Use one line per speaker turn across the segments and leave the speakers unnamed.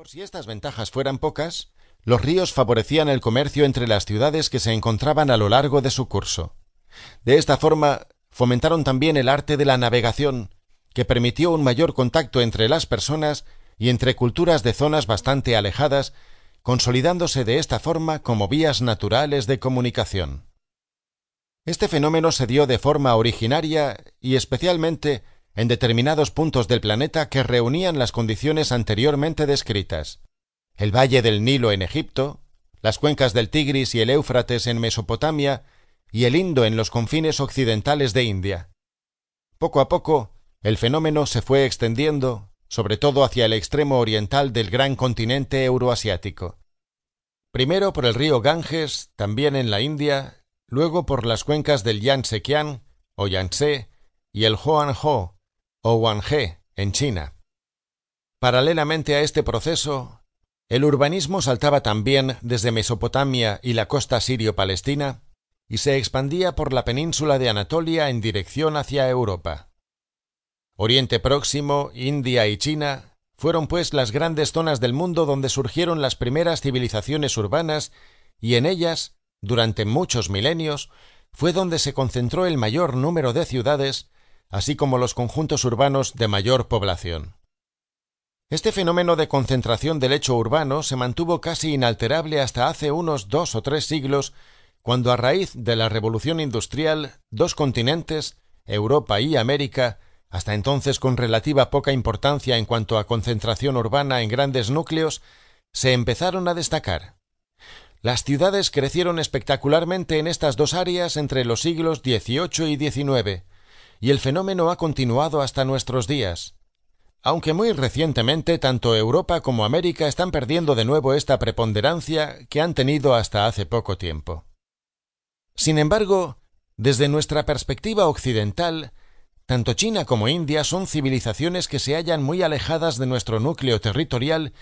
Por si estas ventajas fueran pocas, los ríos favorecían el comercio entre las ciudades que se encontraban a lo largo de su curso. De esta forma, fomentaron también el arte de la navegación, que permitió un mayor contacto entre las personas y entre culturas de zonas bastante alejadas, consolidándose de esta forma como vías naturales de comunicación. Este fenómeno se dio de forma originaria y especialmente en determinados puntos del planeta que reunían las condiciones anteriormente descritas. El valle del Nilo en Egipto, las cuencas del Tigris y el Éufrates en Mesopotamia y el Indo en los confines occidentales de India. Poco a poco, el fenómeno se fue extendiendo, sobre todo hacia el extremo oriental del gran continente euroasiático. Primero por el río Ganges, también en la India, luego por las cuencas del Yangtze-Kiang o Yangtze y el Huanghe o Huanghe en China. Paralelamente a este proceso, el urbanismo saltaba también desde Mesopotamia y la costa sirio-palestina y se expandía por la península de Anatolia en dirección hacia Europa. Oriente Próximo, India y China fueron pues las grandes zonas del mundo donde surgieron las primeras civilizaciones urbanas y en ellas durante muchos milenios, fue donde se concentró el mayor número de ciudades, así como los conjuntos urbanos de mayor población. Este fenómeno de concentración del hecho urbano se mantuvo casi inalterable hasta hace unos dos o tres siglos, cuando a raíz de la revolución industrial dos continentes, Europa y América, hasta entonces con relativa poca importancia en cuanto a concentración urbana en grandes núcleos, se empezaron a destacar. Las ciudades crecieron espectacularmente en estas dos áreas entre los siglos XVIII y XIX, y el fenómeno ha continuado hasta nuestros días. Aunque muy recientemente tanto Europa como América están perdiendo de nuevo esta preponderancia que han tenido hasta hace poco tiempo. Sin embargo, desde nuestra perspectiva occidental, tanto China como India son civilizaciones que se hallan muy alejadas de nuestro núcleo territorial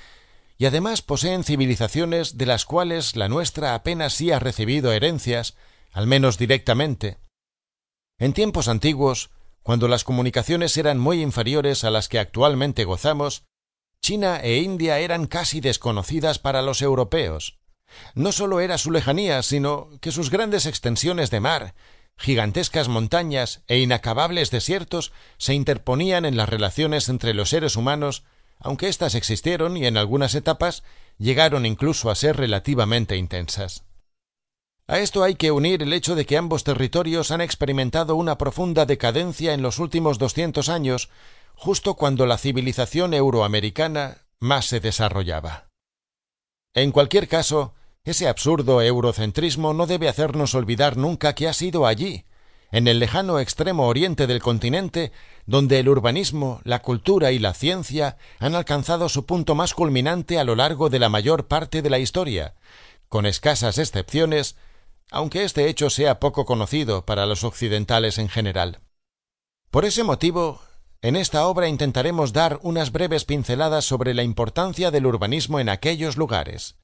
y además poseen civilizaciones de las cuales la nuestra apenas sí ha recibido herencias, al menos directamente. En tiempos antiguos, cuando las comunicaciones eran muy inferiores a las que actualmente gozamos, China e India eran casi desconocidas para los europeos. No sólo era su lejanía, sino que sus grandes extensiones de mar, gigantescas montañas e inacabables desiertos se interponían en las relaciones entre los seres humanos aunque éstas existieron y en algunas etapas llegaron incluso a ser relativamente intensas. A esto hay que unir el hecho de que ambos territorios han experimentado una profunda decadencia en los últimos doscientos años, justo cuando la civilización euroamericana más se desarrollaba. En cualquier caso, ese absurdo eurocentrismo no debe hacernos olvidar nunca que ha sido allí, en el lejano extremo oriente del continente, donde el urbanismo, la cultura y la ciencia han alcanzado su punto más culminante a lo largo de la mayor parte de la historia, con escasas excepciones, aunque este hecho sea poco conocido para los occidentales en general. Por ese motivo, en esta obra intentaremos dar unas breves pinceladas sobre la importancia del urbanismo en aquellos lugares.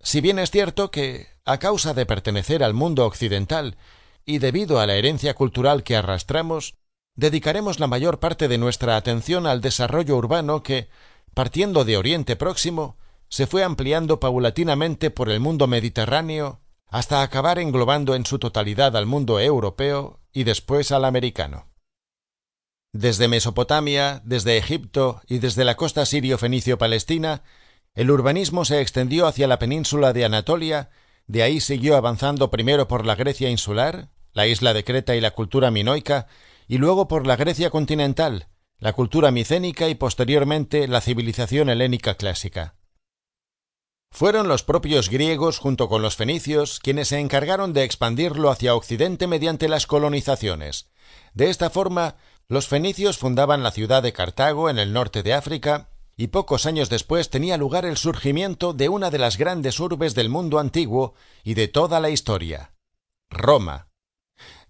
Si bien es cierto que, a causa de pertenecer al mundo occidental, y debido a la herencia cultural que arrastramos, dedicaremos la mayor parte de nuestra atención al desarrollo urbano que, partiendo de Oriente Próximo, se fue ampliando paulatinamente por el mundo mediterráneo hasta acabar englobando en su totalidad al mundo europeo y después al americano. Desde Mesopotamia, desde Egipto y desde la costa sirio-fenicio-palestina, el urbanismo se extendió hacia la península de Anatolia de ahí siguió avanzando primero por la Grecia insular, la isla de Creta y la cultura minoica, y luego por la Grecia continental, la cultura micénica y posteriormente la civilización helénica clásica. Fueron los propios griegos junto con los fenicios quienes se encargaron de expandirlo hacia Occidente mediante las colonizaciones. De esta forma, los fenicios fundaban la ciudad de Cartago en el norte de África, y pocos años después tenía lugar el surgimiento de una de las grandes urbes del mundo antiguo y de toda la historia Roma.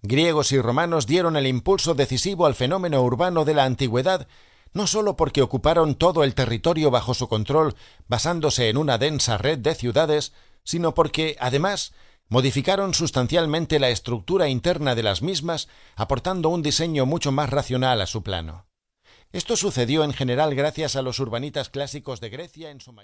Griegos y romanos dieron el impulso decisivo al fenómeno urbano de la antigüedad, no sólo porque ocuparon todo el territorio bajo su control basándose en una densa red de ciudades, sino porque, además, modificaron sustancialmente la estructura interna de las mismas, aportando un diseño mucho más racional a su plano. Esto sucedió en general gracias a los urbanitas clásicos de Grecia en su mayor